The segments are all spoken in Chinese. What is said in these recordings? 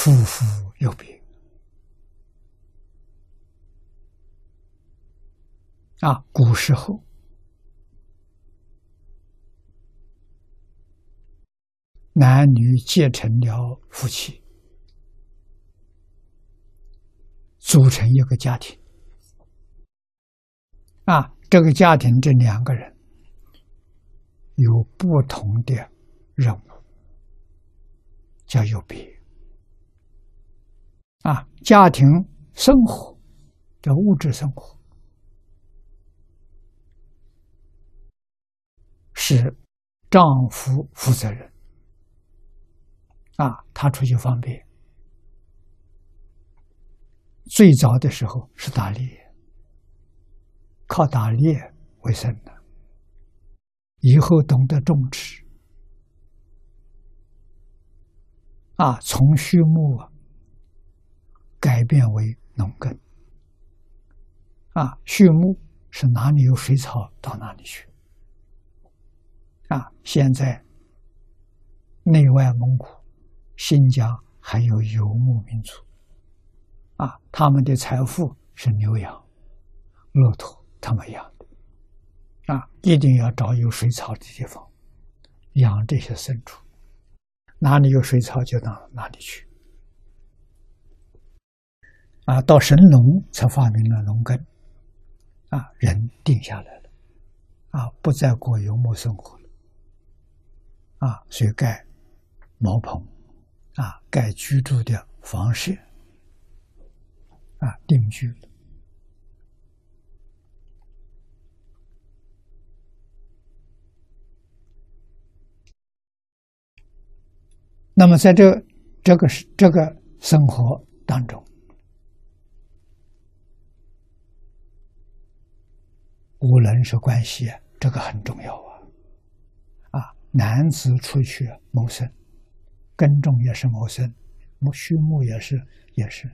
夫妇有别啊，古时候男女结成了夫妻，组成一个家庭啊，这个家庭这两个人有不同的任务，叫有别。家庭生活叫物质生活，是丈夫负责任。啊，他出去方便。最早的时候是打猎，靠打猎为生的。以后懂得种植，啊，从畜牧啊。变为农耕，啊，畜牧是哪里有水草到哪里去，啊，现在内外蒙古、新疆还有游牧民族，啊，他们的财富是牛羊、骆驼他们养的，啊，一定要找有水草的地方养这些牲畜，哪里有水草就到哪里去。啊，到神农才发明了农耕，啊，人定下来了，啊，不再过游牧生活了，啊，所以盖茅棚，啊，盖居住的房舍，啊，定居了。那么，在这这个是这个生活当中。无人是关系，这个很重要啊！啊，男子出去谋生，耕种也是谋生，牧畜牧也是也是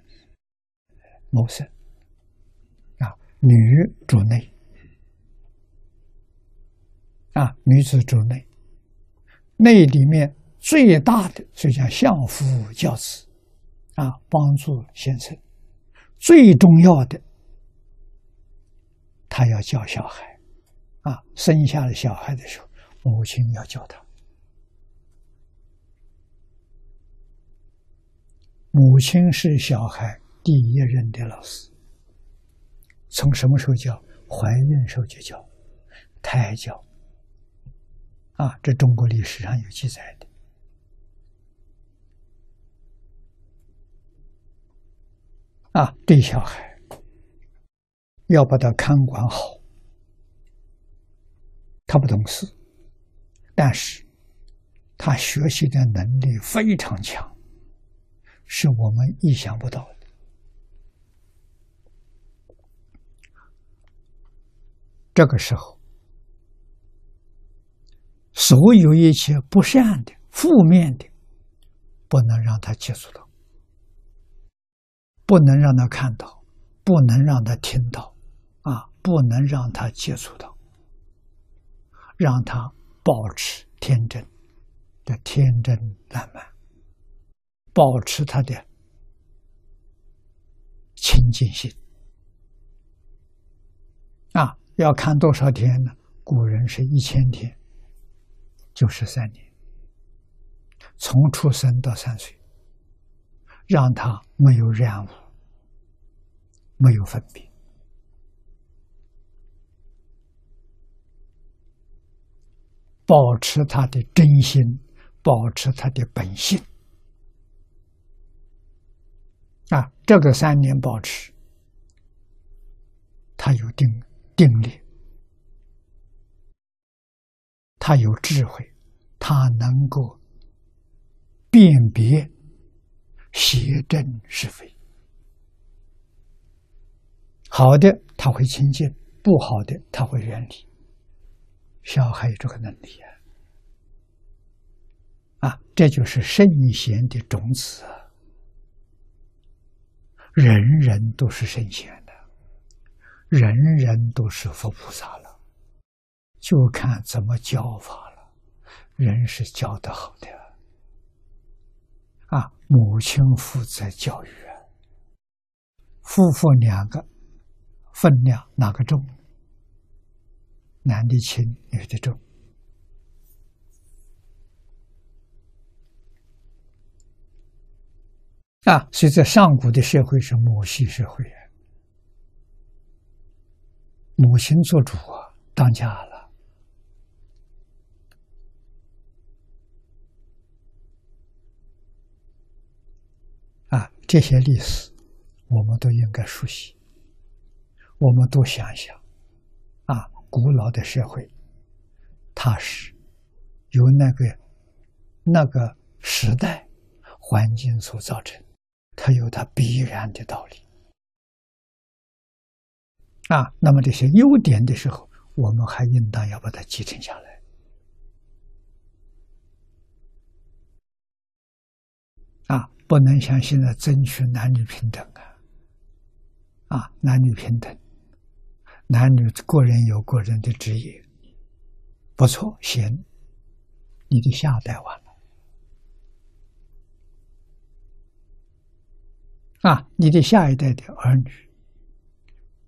谋生。啊，女主内，啊，女子主内，内里面最大的就叫相夫教子，啊，帮助先生，最重要的。他要教小孩，啊，生下了小孩的时候，母亲要教他。母亲是小孩第一任的老师。从什么时候教？怀孕时候就教，胎教。啊，这中国历史上有记载的。啊，对小孩。要把他看管好，他不懂事，但是他学习的能力非常强，是我们意想不到的。这个时候，所有一切不善的、负面的，不能让他接触到，不能让他看到，不能让他听到。不能让他接触到，让他保持天真的天真烂漫，保持他的清净心。啊，要看多少天呢？古人是一千天，就是三年，从出生到三岁，让他没有染污，没有分别。保持他的真心，保持他的本性啊！这个三年保持，他有定定力，他有智慧，他能够辨别邪正是非。好的，他会亲近；不好的，他会远离。小孩有这个能力啊！啊，这就是圣贤的种子！人人都是圣贤的，人人都是佛菩萨了，就看怎么教法了。人是教的好的啊！母亲负责教育，夫妇两个分量哪个重？男的轻，女的重。啊，所以在上古的社会是母系社会，母亲做主啊，当家了。啊，这些历史我们都应该熟悉，我们都想想，古老的社会，它是由那个那个时代环境所造成。它有它必然的道理啊！那么这些优点的时候，我们还应当要把它继承下来啊！不能像现在争取男女平等啊！啊，男女平等，男女个人有个人的职业，不错，行，你的下代完了。啊，你的下一代的儿女，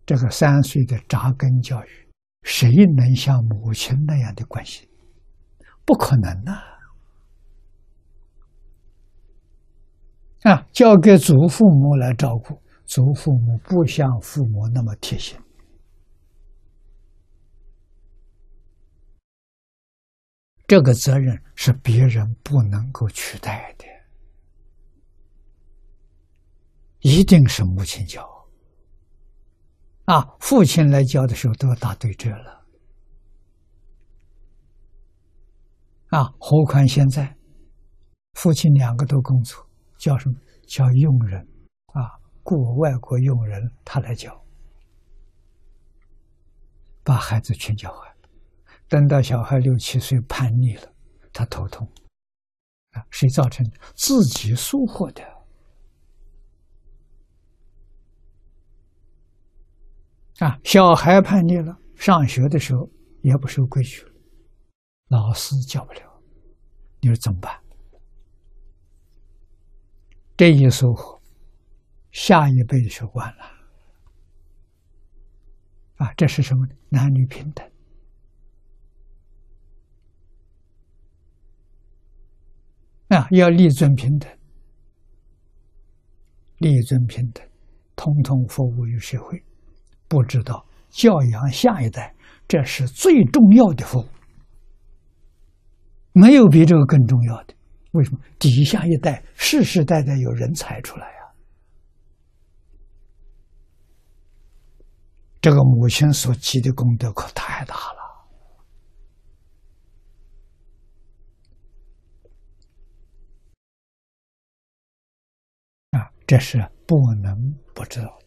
这个三岁的扎根教育，谁能像母亲那样的关心？不可能呐！啊，交给祖父母来照顾，祖父母不像父母那么贴心，这个责任是别人不能够取代的。一定是母亲教啊，父亲来教的时候都要打对折了啊，何况现在父亲两个都工作，叫什么叫佣人啊？雇外国佣人他来教，把孩子全教坏。等到小孩六七岁叛逆了，他头痛啊，谁造成的？自己疏忽的。啊，小孩叛逆了，上学的时候也不守规矩，老师教不了，你说怎么办？这一疏忽，下一辈子就完了。啊，这是什么？男女平等要立尊平等，立尊平等，通通服务于社会。不知道教养下一代，这是最重要的服务，没有比这个更重要的。为什么？底下一代世世代代有人才出来呀，这个母亲所积的功德可太大了啊！这是不能不知道。